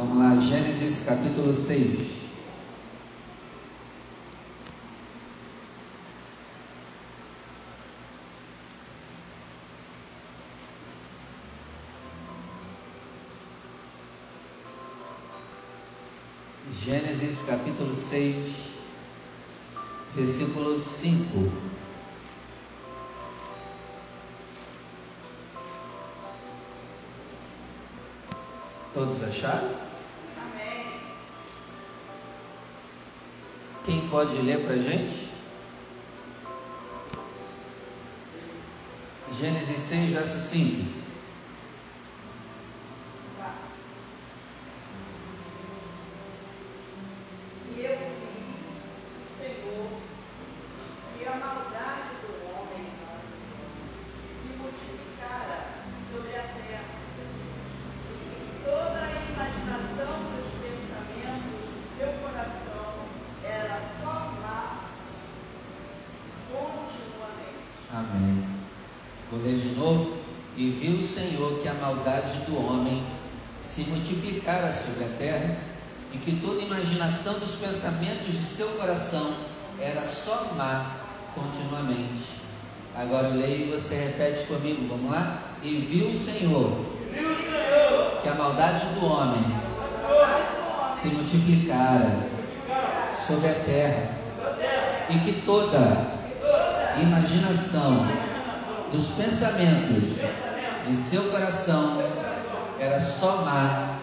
Vamos lá, Gênesis capítulo 6. Gênesis capítulo 6, versículo 5. Todos acharam? Pode ler para a gente? Gênesis 6, verso 5. E eu vi, Senhor, que a maldade do homem se multiplicara sobre a terra, e que toda a imaginação dos pensamentos de seu coração era só má continuamente. Amém. Vou ler de novo. E viu o Senhor que a maldade do homem se multiplicara sobre a terra e que toda imaginação dos pensamentos de seu coração era só má continuamente. Agora eu leio e você repete comigo, vamos lá? E viu o Senhor que a maldade do homem se multiplicara sobre a terra e que toda imaginação dos pensamentos de seu coração era má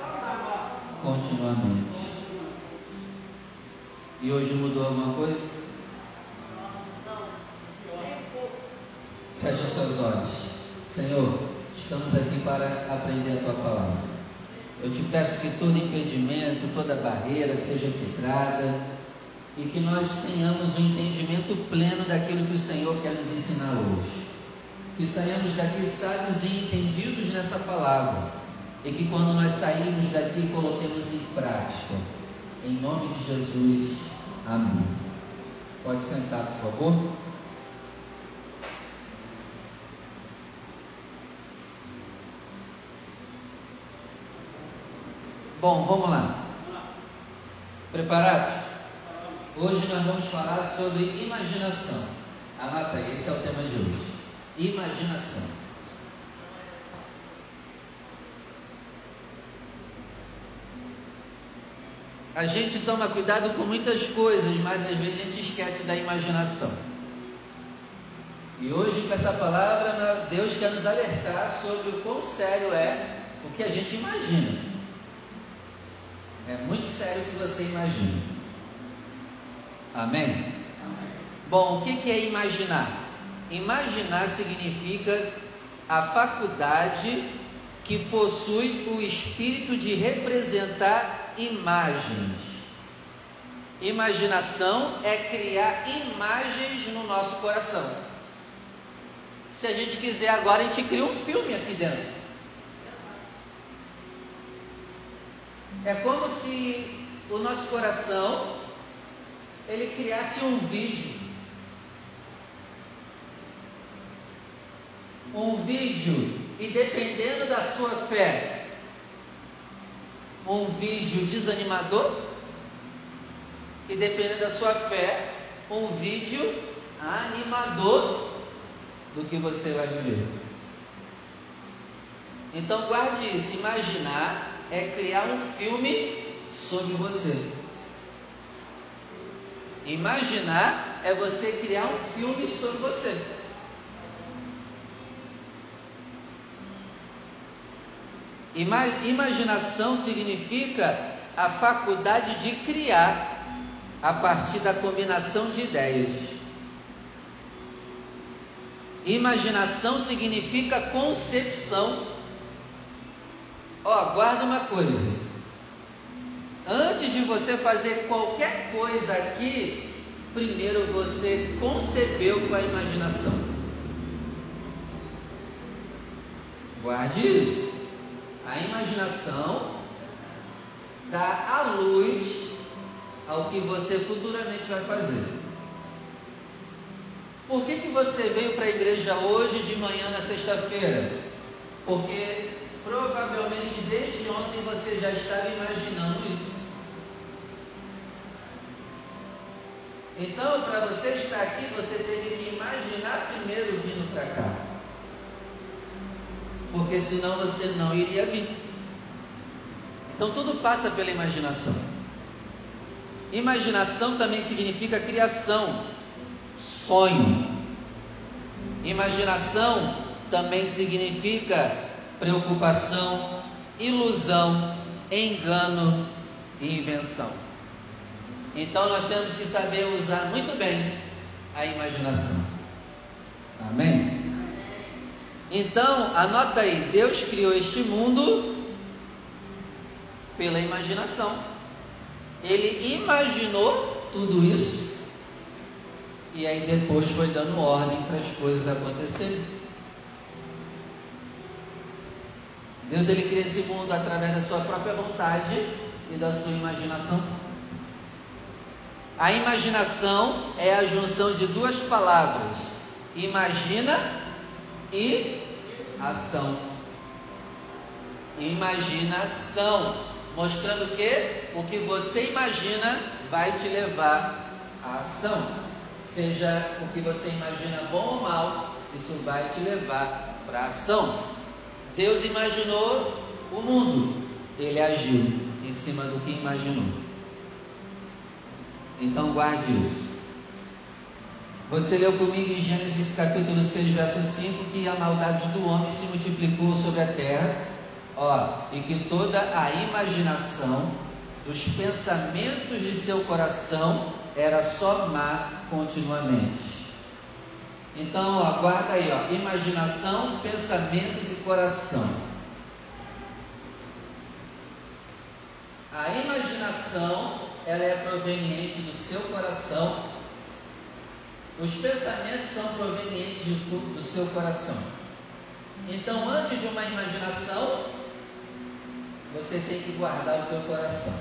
continuamente. E hoje mudou alguma coisa? Feche seus olhos. Senhor, estamos aqui para aprender a tua palavra. Eu te peço que todo impedimento, toda barreira seja quebrada e que nós tenhamos o um entendimento pleno daquilo que o Senhor quer nos ensinar hoje. Que saiamos daqui sábios e entendidos nessa palavra e que quando nós sairmos daqui coloquemos em prática. Em nome de Jesus. Amém. Pode sentar, por favor. Bom, vamos lá. Preparados? Hoje nós vamos falar sobre imaginação. Anota aí, esse é o tema de hoje. Imaginação. A gente toma cuidado com muitas coisas, mas às vezes a gente esquece da imaginação. E hoje, com essa palavra, Deus quer nos alertar sobre o quão sério é o que a gente imagina. É muito sério o que você imagina. Amém? Bom, o que é imaginar? Imaginar significa a faculdade que possui o espírito de representar imagens. Imaginação é criar imagens no nosso coração. Se a gente quiser agora, a gente cria um filme aqui dentro. É como se o nosso coração ele criasse um vídeo. Um vídeo, e dependendo da sua fé, um vídeo desanimador, e dependendo da sua fé, um vídeo animador do que você vai viver. Então guarde isso, imaginar é criar um filme sobre você. Imaginar é você criar um filme sobre você. Ima imaginação significa a faculdade de criar a partir da combinação de ideias. Imaginação significa concepção. Ó, oh, guarda uma coisa. Antes de você fazer qualquer coisa aqui, primeiro você concebeu com a imaginação. Guarde isso. A imaginação dá a luz ao que você futuramente vai fazer. Por que, que você veio para a igreja hoje de manhã na sexta-feira? Porque provavelmente desde ontem você já estava imaginando isso. Então, para você estar aqui, você teria que imaginar primeiro vindo para cá. Porque senão você não iria vir. Então, tudo passa pela imaginação. Imaginação também significa criação, sonho. Imaginação também significa preocupação, ilusão, engano e invenção. Então nós temos que saber usar muito bem a imaginação. Amém? Então, anota aí: Deus criou este mundo pela imaginação. Ele imaginou tudo isso e aí depois foi dando ordem para as coisas acontecerem. Deus ele cria esse mundo através da sua própria vontade e da sua imaginação. A imaginação é a junção de duas palavras: imagina e ação. Imaginação, mostrando que o que você imagina vai te levar à ação. Seja o que você imagina bom ou mal, isso vai te levar para ação. Deus imaginou o mundo, ele agiu em cima do que imaginou. Então guarde isso. Você leu comigo em Gênesis capítulo 6, verso 5, que a maldade do homem se multiplicou sobre a terra, ó, e que toda a imaginação dos pensamentos de seu coração era só má continuamente. Então, ó, guarda aí, ó, imaginação, pensamentos e coração. A imaginação ela é proveniente do seu coração. Os pensamentos são provenientes do, do seu coração. Então, antes de uma imaginação, você tem que guardar o teu coração.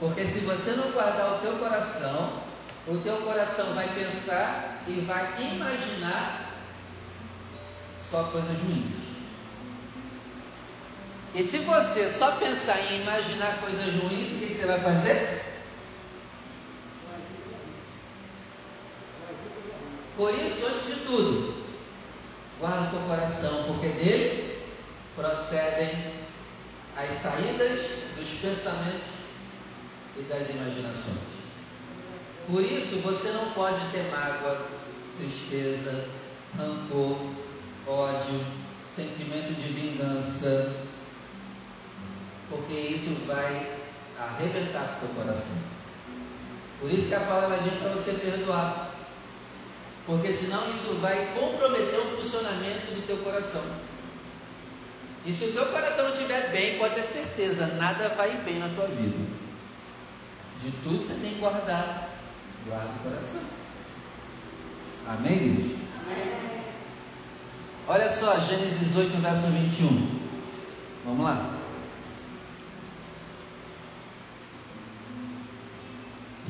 Porque se você não guardar o teu coração, o teu coração vai pensar e vai imaginar só coisas ruins. E se você só pensar em imaginar coisas ruins, o que, você vai fazer? Por isso, antes de tudo, guarda o teu coração, porque dele procedem as saídas dos pensamentos e das imaginações. Por isso, você não pode ter mágoa, tristeza, rancor, ódio, sentimento de vingança, porque isso vai arrebentar o teu coração. Por isso que a palavra diz para você perdoar, porque senão isso vai comprometer o funcionamento do teu coração. E se o teu coração não estiver bem, pode ter certeza, nada vai bem na tua vida. De tudo você tem que guardar. Guarda o coração. Amém, igreja? Amém. Olha só, Gênesis 8, verso 21. Vamos lá.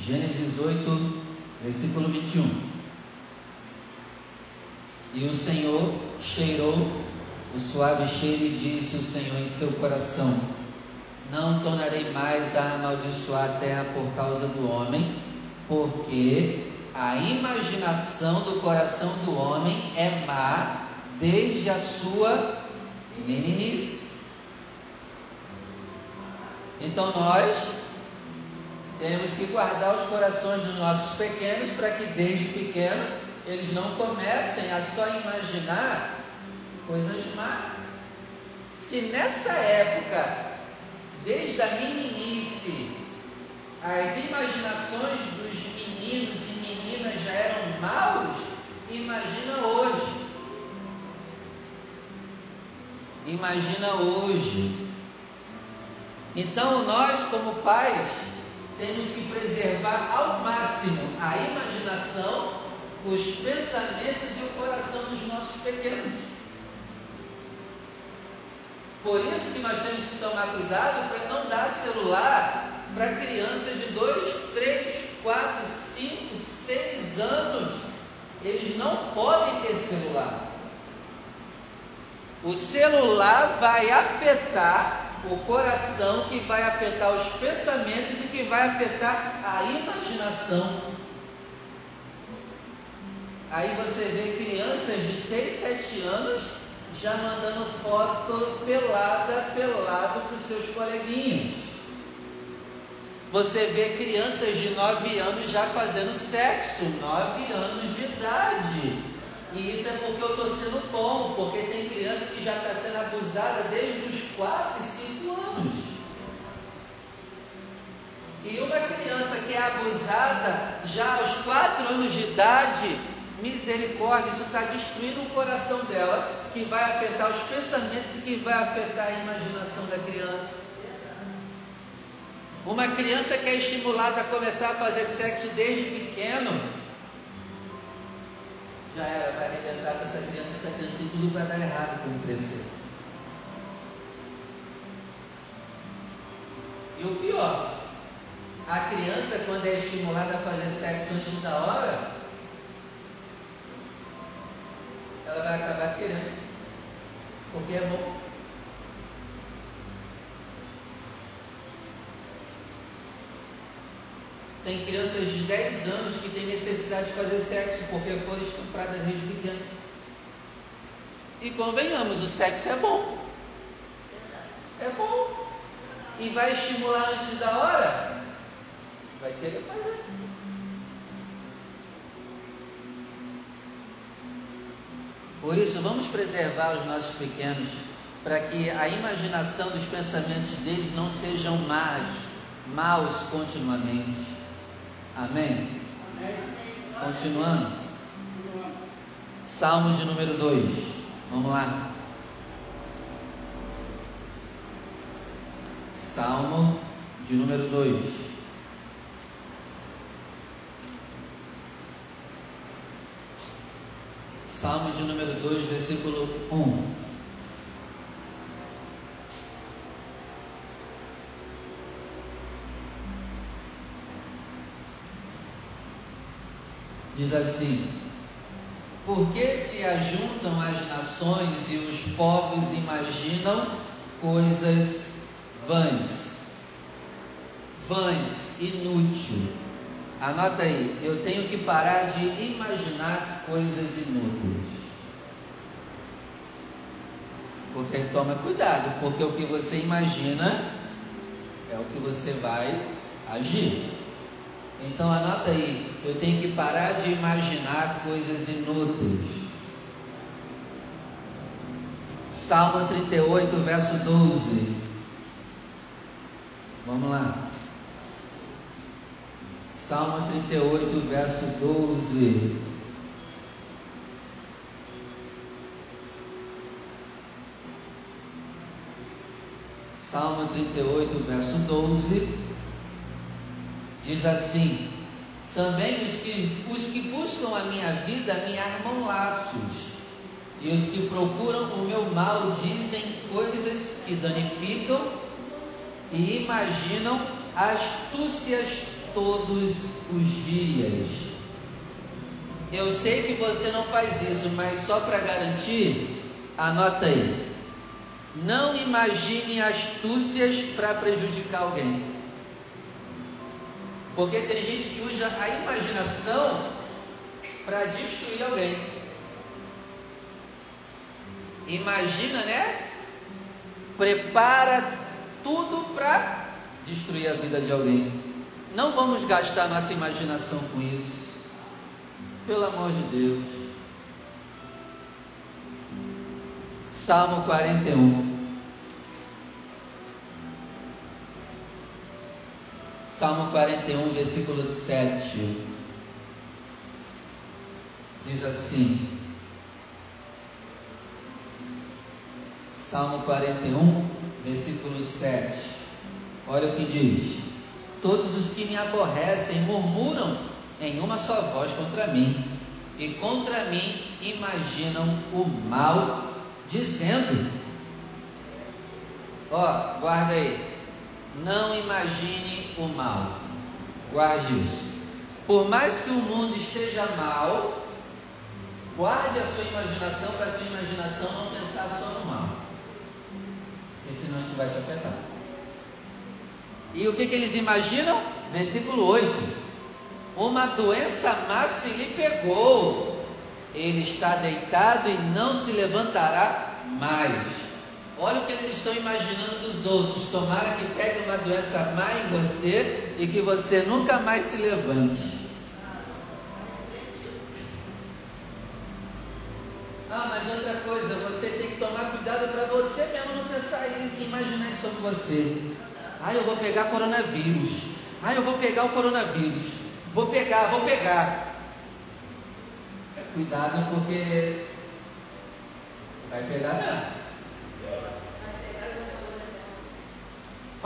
Gênesis 8, versículo 21. E o Senhor cheirou o suave cheiro e disse o Senhor em seu coração: Não tornarei mais a amaldiçoar a terra por causa do homem, porque a imaginação do coração do homem é má desde a sua meninice. Então nós temos que guardar os corações dos nossos pequenos para que desde pequeno eles não comecem a só imaginar coisas más. Se nessa época, desde a meninice, as imaginações dos meninos e meninas já eram maus, imagina hoje. Imagina hoje. Então nós, como pais, temos que preservar ao máximo a imaginação, os pensamentos e o coração dos nossos pequenos. Por isso que nós temos que tomar cuidado para não dar celular para crianças de 2, 3, 4, 5, 6 anos. Eles não podem ter celular. O celular vai afetar o coração, que vai afetar os pensamentos e que vai afetar a imaginação. Aí você vê crianças de 6, 7 anos já mandando foto pelada, pelado para os seus coleguinhas. Você vê crianças de 9 anos já fazendo sexo, 9 anos de idade. E isso é porque eu estou sendo bom, porque tem criança que já está sendo abusada desde os 4 e 5 anos. E uma criança que é abusada já aos 4 anos de idade, misericórdia, isso está destruindo o coração dela, que vai afetar os pensamentos e que vai afetar a imaginação da criança. Uma criança que é estimulada a começar a fazer sexo desde pequeno, já era, vai arrebentar com essa criança, essa criança tem tudo para dar errado quando crescer. E o pior, a criança quando é estimulada a fazer sexo antes da hora, ela vai acabar querendo, porque é bom. Tem crianças de 10 anos que têm necessidade de fazer sexo porque foram estupradas desde pequeno. E convenhamos, o sexo é bom. É bom. E vai estimular antes da hora? Vai querer fazer. Por isso, vamos preservar os nossos pequenos para que a imaginação dos pensamentos deles não sejam más, maus continuamente. Amém? Continuando. Salmo de número 2. Vamos lá. Salmo de número 2. Salmo de número 2, versículo 1. Diz assim: Por que se ajuntam as nações e os povos imaginam coisas vãs? Vãs, inútil Anota aí, eu tenho que parar de imaginar coisas inúteis. Porque toma cuidado, porque o que você imagina é o que você vai agir. Então anota aí, eu tenho que parar de imaginar coisas inúteis. Salmo 38, verso 12. Vamos lá. Salmo 38, verso 12. Salmo 38, verso 12, diz assim: Também os que, os que buscam a minha vida me armam laços, e os que procuram o meu mal dizem coisas que danificam e imaginam astúcias todos os dias. Eu sei que você não faz isso, mas só para garantir, anota aí. Não imagine astúcias para prejudicar alguém. Porque tem gente que usa a imaginação para destruir alguém. Imagina, né? Prepara tudo para destruir a vida de alguém. Não vamos gastar nossa imaginação com isso. Pelo amor de Deus. Salmo 41. Salmo 41, versículo 7. Diz assim: Salmo 41, versículo 7. Olha o que diz. Todos os que me aborrecem murmuram em uma só voz contra mim, e contra mim imaginam o mal, dizendo: Ó, guarda aí, não imagine o mal, guarde isso. Por mais que o mundo esteja mal, guarde a sua imaginação para a sua imaginação não pensar só no mal. senão isso vai te afetar. E o que, que eles imaginam? Versículo 8: Uma doença má se lhe pegou, ele está deitado e não se levantará mais. Olha o que eles estão imaginando dos outros. Tomara que pegue uma doença má em você e que você nunca mais se levante. Ah, mas outra coisa, você tem que tomar cuidado para você mesmo não pensar isso, imaginar isso sobre você. Ah, eu vou pegar coronavírus. Ah, eu vou pegar o coronavírus. Vou pegar, vou pegar. Cuidado porque vai pegar mesmo.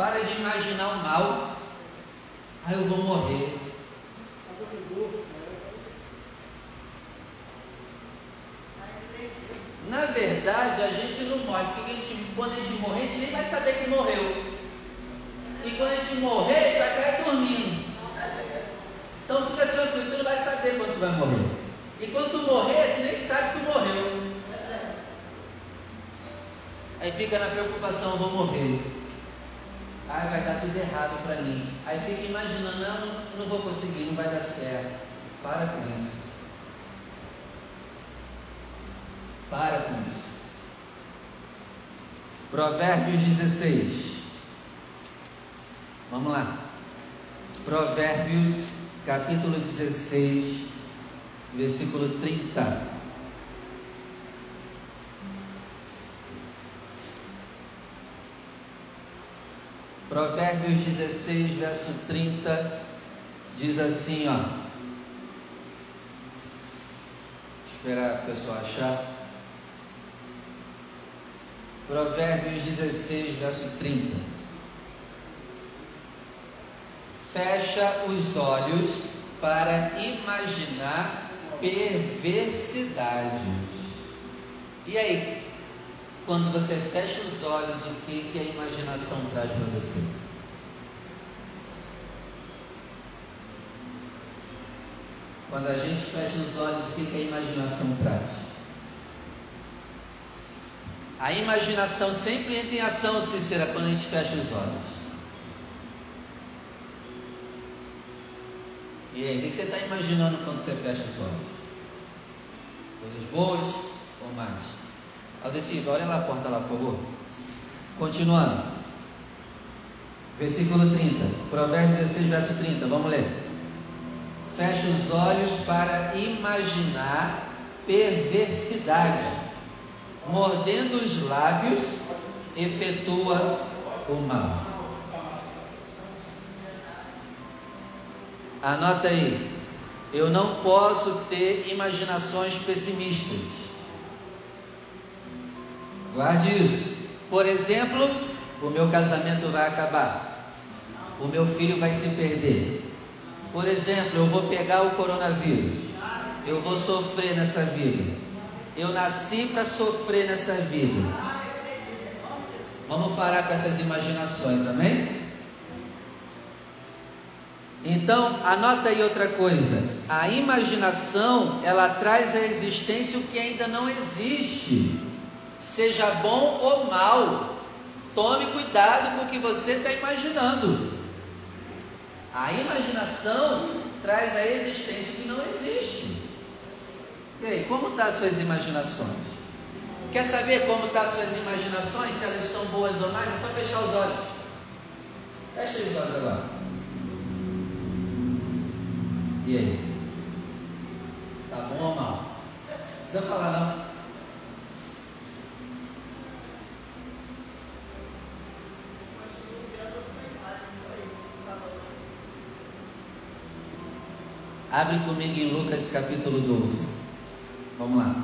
Para de imaginar o mal. Ah, eu vou morrer. Na verdade, a gente não morre, porque a gente, quando a gente morrer, a gente nem vai saber que morreu. E quando a gente morrer, vai cair dormindo. Então fica tranquilo, tu não vai saber quando tu vai morrer. E quando tu morrer, tu nem sabe que tu morreu. Aí fica na preocupação, vou morrer. Ai, vai dar tudo errado para mim. Aí fica imaginando, não, não, vou conseguir, não vai dar certo. Para com isso. Para com isso. Provérbios 16. Vamos lá. Provérbios, capítulo 16, versículo 30. Provérbios 16, verso 30, diz assim, ó. Esperar a pessoa achar. Provérbios 16, verso 30. Fecha os olhos para imaginar perversidades. E aí, quando você fecha os olhos, o que, que a imaginação traz para você? Quando a gente fecha os olhos, o que, que a imaginação traz? A imaginação sempre entra em ação, Cícera, quando a gente fecha os olhos. E aí, o que você está imaginando quando você fecha os olhos? Coisas boas ou mais? Aldecido, olha lá a porta lá, por favor. Continuando. Versículo 30. Provérbios 16, verso 30. Vamos ler. Fecha os olhos para imaginar perversidade. Mordendo os lábios, efetua o mal. Anota aí. Eu não posso ter imaginações pessimistas. Guarde isso. Por exemplo, o meu casamento vai acabar. O meu filho vai se perder. Por exemplo, eu vou pegar o coronavírus. Eu vou sofrer nessa vida. Eu nasci para sofrer nessa vida. Vamos parar com essas imaginações, amém? Então, anota aí outra coisa. A imaginação, ela traz à existência o que ainda não existe seja bom ou mal, tome cuidado com o que você está imaginando. A imaginação traz a existência que não existe. E aí, como estão tá as suas imaginações? Quer saber como estão tá as suas imaginações? Se elas estão boas ou mais? É só fechar os olhos. Fecha os olhos agora. E aí? Tá bom ou mal? Não precisa falar não. Abre comigo em Lucas capítulo 12. Vamos lá.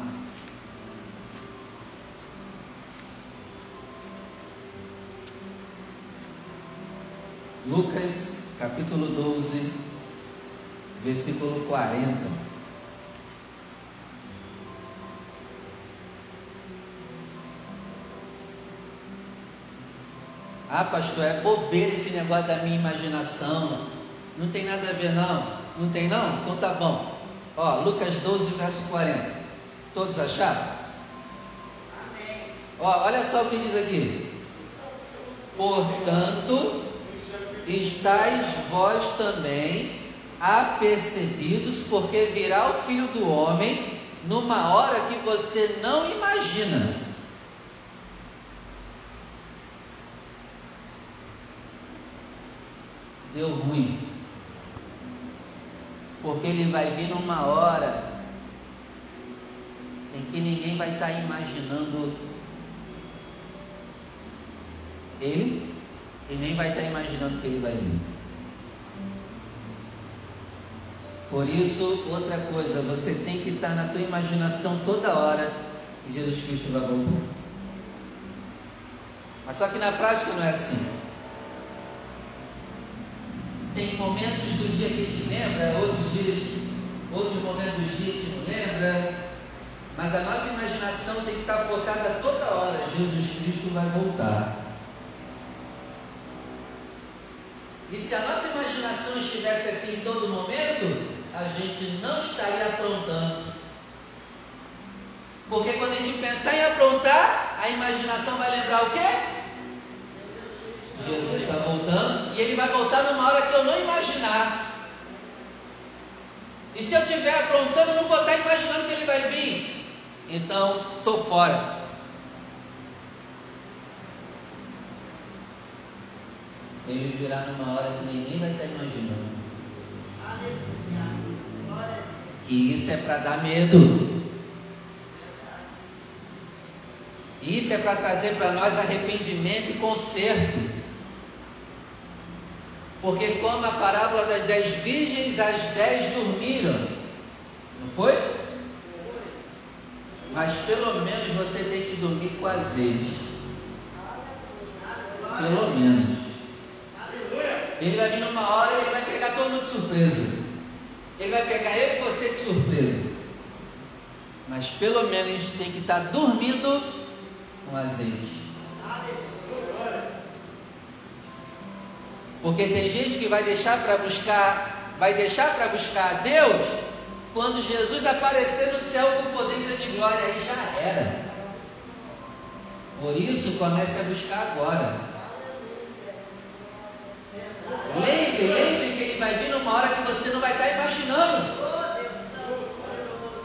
Lucas capítulo 12, versículo 40. Ah, pastor, é bobeira esse negócio da minha imaginação. Não tem nada a ver, não. Não tem não? Então tá bom. Ó, Lucas 12, verso 40. Todos acharam? Amém. Ó, olha só o que diz aqui. Portanto, estáis vós também apercebidos, porque virá o filho do homem numa hora que você não imagina. Deu ruim. Porque ele vai vir numa hora em que ninguém vai estar imaginando ele e nem vai estar imaginando que ele vai vir. Por isso, outra coisa, você tem que estar na tua imaginação toda hora que Jesus Cristo vai voltar. Mas só que na prática não é assim. Tem momentos do dia que a gente lembra, outros dias, outros momentos do dia a gente não lembra. Mas a nossa imaginação tem que estar focada toda hora. Jesus Cristo vai voltar. E se a nossa imaginação estivesse assim em todo momento, a gente não estaria aprontando. Porque quando a gente pensar em aprontar, a imaginação vai lembrar o quê? Jesus está voltando e ele vai voltar numa hora que eu não imaginar. E se eu estiver aprontando, eu não vou estar imaginando que ele vai vir. Então, estou fora. Ele virá numa hora que ninguém vai estar imaginando. E isso é para dar medo. Isso é para trazer para nós arrependimento e conserto. Porque como a parábola das dez virgens, as dez dormiram. Não foi? Mas pelo menos você tem que dormir com azeite. Pelo menos. Ele vai vir numa hora e ele vai pegar todo mundo de surpresa. Ele vai pegar eu e você de surpresa. Mas pelo menos a gente tem que estar dormindo com azeite. Porque tem gente que vai deixar para buscar, vai deixar para buscar a Deus quando Jesus aparecer no céu com poder grande glória, aí já era. Por isso comece a buscar agora. Lembre, lembre que ele vai vir numa hora que você não vai estar imaginando.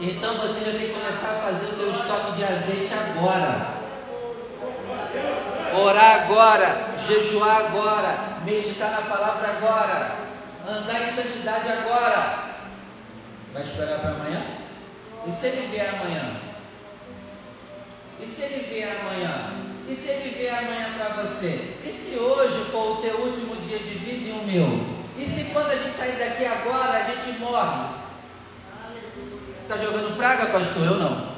Então você já tem que começar a fazer o teu estoque de azeite agora. Orar agora, jejuar agora, meditar na palavra agora, andar em santidade agora. Vai esperar para amanhã? E se ele vier amanhã? E se ele vier amanhã? E se ele vier amanhã para você? E se hoje for o teu último dia de vida e o meu? E se quando a gente sair daqui agora a gente morre? Está jogando praga, pastor? Eu não.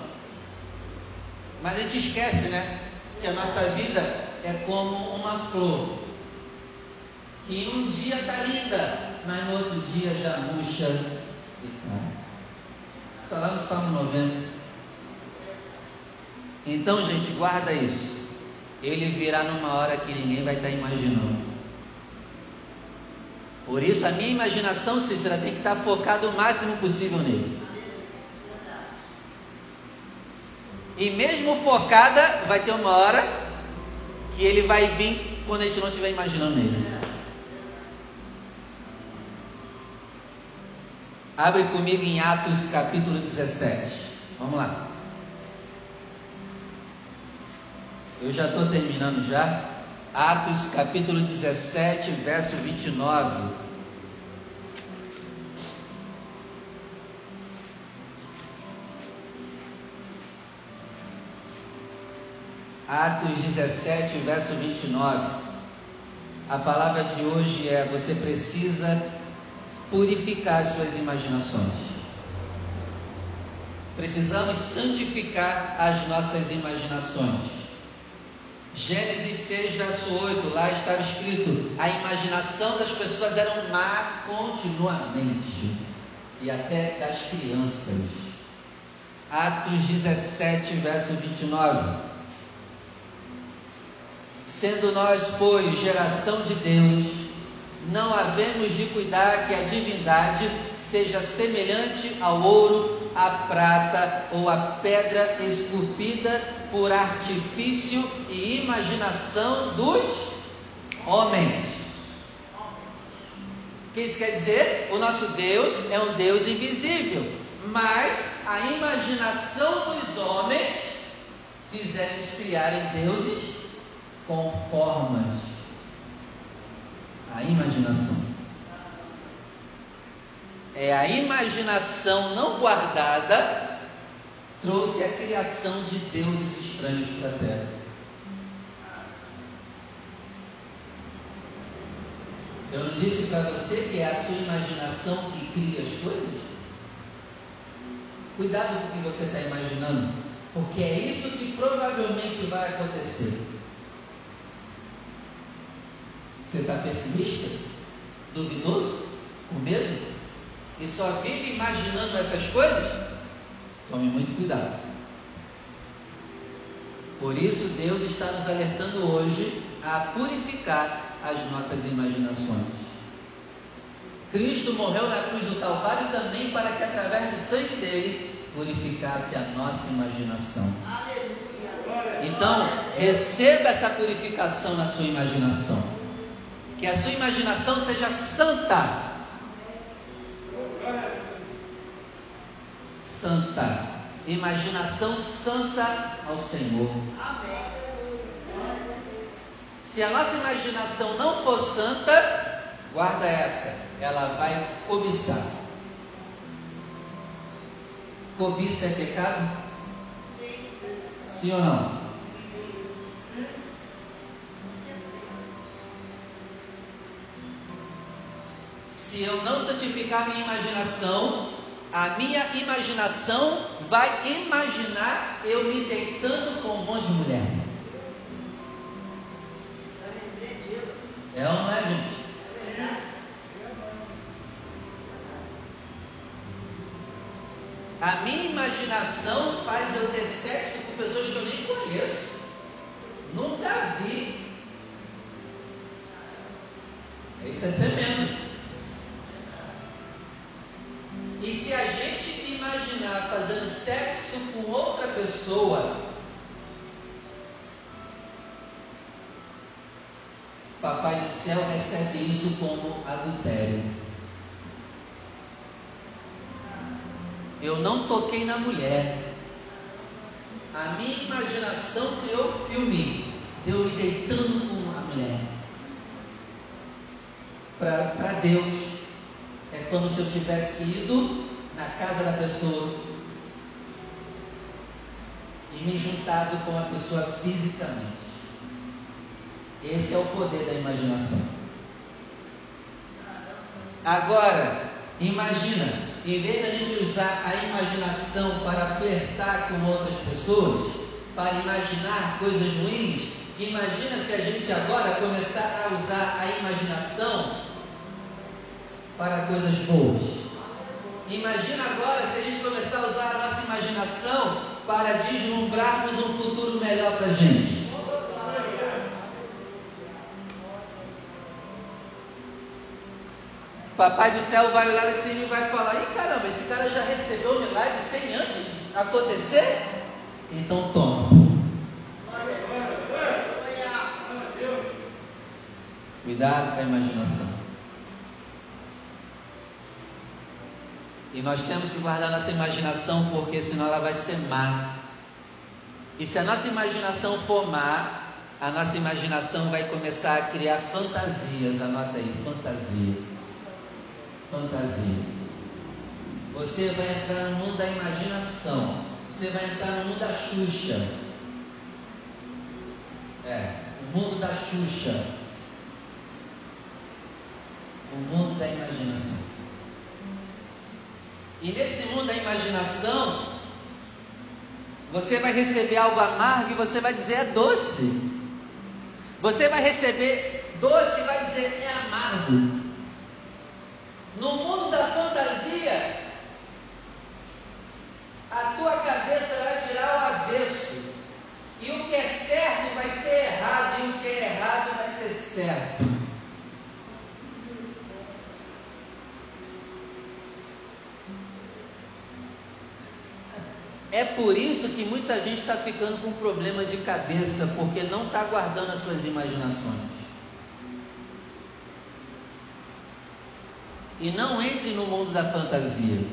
Mas a gente esquece, né? Que a nossa vida é como uma flor. Que um dia está linda, mas no outro dia já murcha e cai. Está lá no Salmo 90. Então, gente, guarda isso ele virá numa hora que ninguém vai estar imaginando. Por isso a minha imaginação, Cícera, tem que estar focada o máximo possível nele. E mesmo focada, vai ter uma hora que ele vai vir quando a gente não estiver imaginando nele. Abre comigo em Atos capítulo 17. Vamos lá. Eu já estou terminando já. Atos capítulo 17, verso 29. Atos 17, verso 29. A palavra de hoje é: você precisa purificar suas imaginações. Precisamos santificar as nossas imaginações. Gênesis 6, verso 8, lá estava escrito: a imaginação das pessoas era má continuamente, e até das crianças. Atos 17, verso 29. Sendo nós, pois, geração de Deus, não havemos de cuidar que a divindade seja semelhante ao ouro, à prata ou à pedra esculpida por artifício e imaginação dos homens. O que isso quer dizer? O nosso Deus é um Deus invisível, mas a imaginação dos homens fizeram criarem deuses com formas. A imaginação. É a imaginação não guardada trouxe a criação de deuses estranhos para a terra. Eu não disse para você que é a sua imaginação que cria as coisas? Cuidado com o que você está imaginando, porque é isso que provavelmente vai acontecer. Você está pessimista? Duvidoso? Com medo? E só vive imaginando essas coisas? Tome muito cuidado. Por isso, Deus está nos alertando hoje a purificar as nossas imaginações. Cristo morreu na cruz do Calvário também para que, através do sangue dele, purificasse a nossa imaginação. Então, receba essa purificação na sua imaginação. Que a sua imaginação seja santa santa, imaginação santa ao Senhor. Se a nossa imaginação não for santa, guarda essa, ela vai cobiçar. Cobiça é pecado? Sim. Sim ou não? Se eu não santificar minha imaginação, a minha imaginação vai imaginar eu me deitando com um monte de mulher. É ou não é, gente? A minha imaginação faz eu ter sexo com pessoas que eu nem conheço. Nunca vi. Isso é tremendo. Céu recebe isso como adultério. Eu não toquei na mulher. A minha imaginação criou filme de eu me deitando com uma mulher. Para Deus, é como se eu tivesse ido na casa da pessoa e me juntado com a pessoa fisicamente. Esse é o poder da imaginação. Agora, imagina, em vez da gente usar a imaginação para flertar com outras pessoas, para imaginar coisas ruins, imagina se a gente agora começar a usar a imaginação para coisas boas. Imagina agora se a gente começar a usar a nossa imaginação para deslumbrarmos um futuro melhor para a gente. Papai do céu vai olhar assim e vai falar: Ih, caramba, esse cara já recebeu o milagre sem antes acontecer? Então toma. Cuidado com a imaginação. E nós temos que guardar nossa imaginação, porque senão ela vai ser má. E se a nossa imaginação for má, a nossa imaginação vai começar a criar fantasias. Anota aí, fantasia. Fantasia. Você vai entrar no mundo da imaginação. Você vai entrar no mundo da Xuxa. É, o mundo da Xuxa. O mundo da imaginação. E nesse mundo da imaginação, você vai receber algo amargo e você vai dizer é doce. Você vai receber doce e vai dizer é amargo. No mundo da fantasia, a tua cabeça vai virar o avesso. E o que é certo vai ser errado, e o que é errado vai ser certo. É por isso que muita gente está ficando com problema de cabeça, porque não está guardando as suas imaginações. E não entre no mundo da fantasia.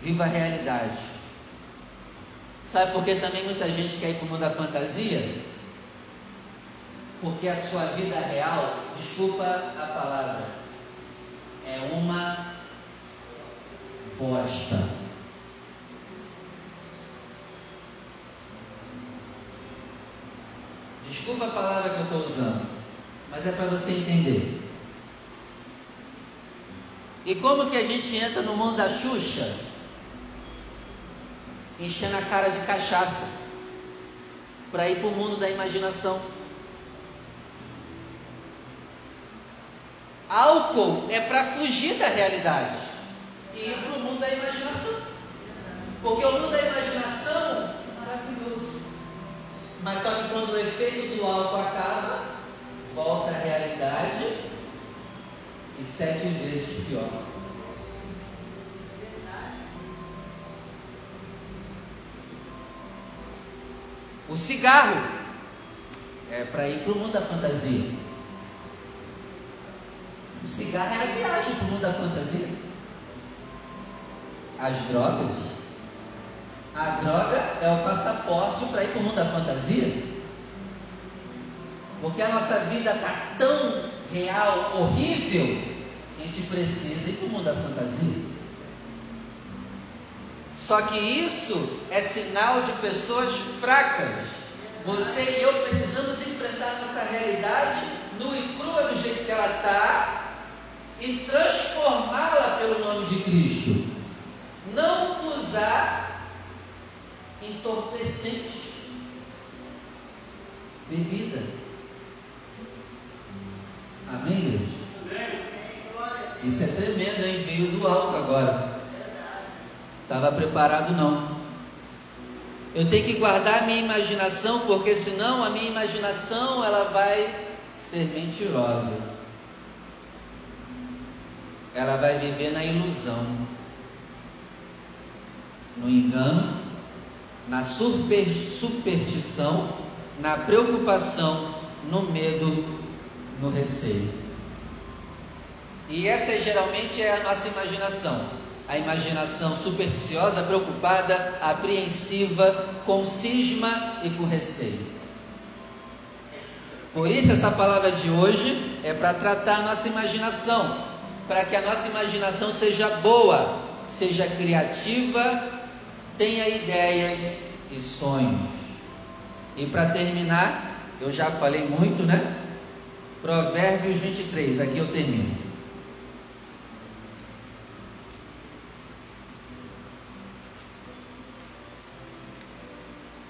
Viva a realidade. Sabe por que também muita gente quer ir para o mundo da fantasia? Porque a sua vida real, desculpa a palavra, é uma bosta. Desculpa a palavra que eu estou usando, mas é para você entender. E como que a gente entra no mundo da Xuxa? Enchendo a cara de cachaça para ir para o mundo da imaginação. Álcool é para fugir da realidade e ir para o mundo da imaginação. Porque o mundo da imaginação é maravilhoso. Mas só que quando o efeito do álcool acaba, volta à realidade e sete vezes pior. O cigarro é para ir para o mundo da fantasia. O cigarro é a viagem para o mundo da fantasia. As drogas. A droga é o passaporte para ir para o mundo da fantasia. Porque a nossa vida está tão real, horrível, a gente precisa ir para o mundo da fantasia. Só que isso é sinal de pessoas fracas. Você e eu precisamos enfrentar nossa realidade nua e crua do jeito que ela está e transformá-la pelo nome de Cristo. Não usar entorpecentes, bebida. Amém, igreja? Isso é tremendo, hein? Veio do alto agora. Estava preparado não. Eu tenho que guardar a minha imaginação, porque senão a minha imaginação ela vai ser mentirosa ela vai viver na ilusão, no engano, na superstição, na preocupação, no medo, no receio. E essa geralmente é a nossa imaginação. A imaginação supersticiosa, preocupada, apreensiva, com cisma e com receio. Por isso, essa palavra de hoje é para tratar a nossa imaginação, para que a nossa imaginação seja boa, seja criativa, tenha ideias e sonhos. E para terminar, eu já falei muito, né? Provérbios 23, aqui eu termino.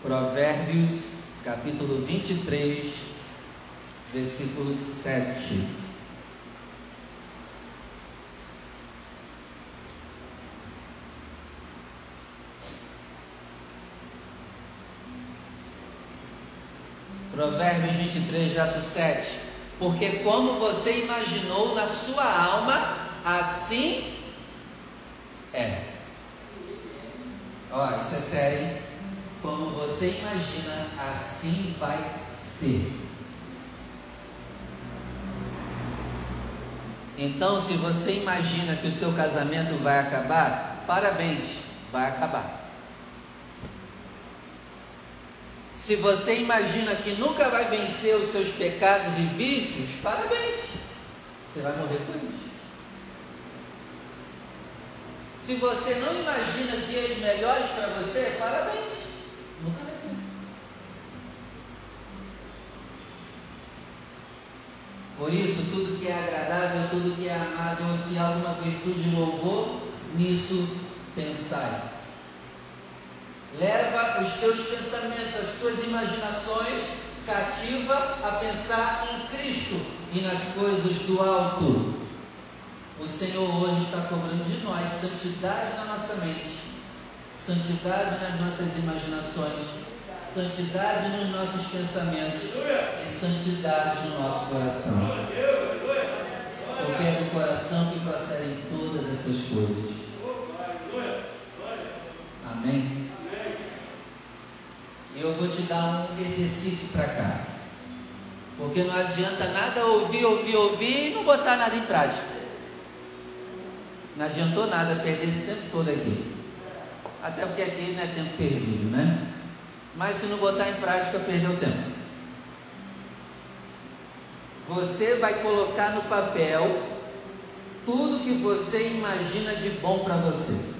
Provérbios, capítulo 23, versículo 7. Provérbios 23, verso 7. Porque como você imaginou na sua alma, assim é. Ó, isso é sério. Como você imagina, assim vai ser. Então, se você imagina que o seu casamento vai acabar, parabéns, vai acabar. Se você imagina que nunca vai vencer os seus pecados e vícios, parabéns, você vai morrer com isso. Se você não imagina dias melhores para você, parabéns, nunca vai. Por isso, tudo que é agradável, tudo que é amável, se há alguma virtude de louvor, nisso pensai. Leva os teus pensamentos, as tuas imaginações cativa a pensar em Cristo e nas coisas do alto. O Senhor hoje está cobrando de nós santidade na nossa mente, santidade nas nossas imaginações, santidade nos nossos pensamentos e santidade no nosso coração. Porque é do coração que procedem todas essas coisas. Amém? Eu vou te dar um exercício para casa. Porque não adianta nada ouvir, ouvir, ouvir e não botar nada em prática. Não adiantou nada perder esse tempo todo aqui. Até porque aqui não é tempo perdido, né? Mas se não botar em prática, perdeu tempo. Você vai colocar no papel tudo que você imagina de bom para você.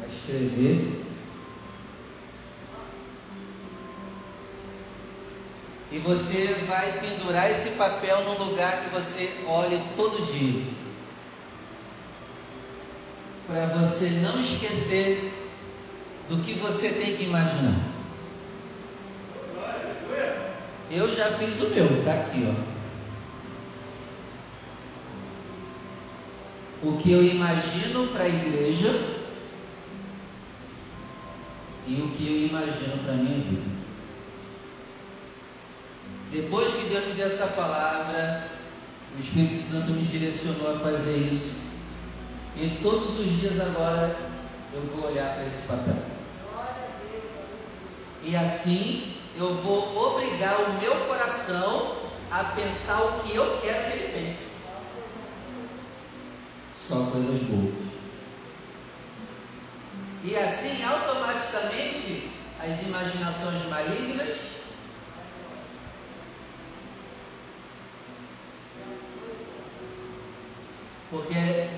Vai escrever E você vai pendurar esse papel num lugar que você olhe todo dia. Para você não esquecer do que você tem que imaginar. Eu já fiz o meu, está aqui, ó. O que eu imagino para a igreja e o que eu imagino para a minha vida. Depois que Deus me deu essa palavra, o Espírito Santo me direcionou a fazer isso. E todos os dias agora eu vou olhar para esse papel. E assim eu vou obrigar o meu coração a pensar o que eu quero que ele pense. Só coisas boas. E assim, automaticamente, as imaginações malignas Porque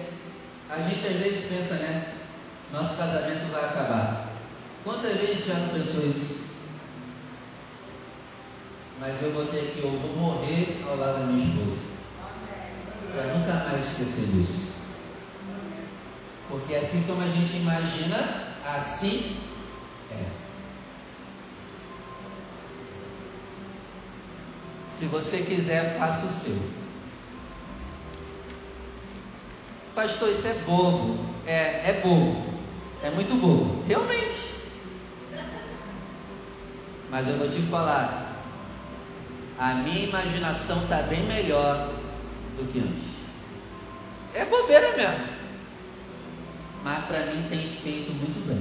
a gente às vezes pensa, né? Nosso casamento vai acabar. Quantas vezes já não pensou isso? Mas eu botei aqui, eu vou morrer ao lado da minha esposa. Para nunca mais esquecer disso. Porque assim como a gente imagina, assim é. Se você quiser, faça o seu. Pastor, isso é bobo. É, é bobo. É muito bobo. Realmente. Mas eu vou te falar. A minha imaginação está bem melhor do que antes. É bobeira mesmo. Mas para mim tem feito muito bem.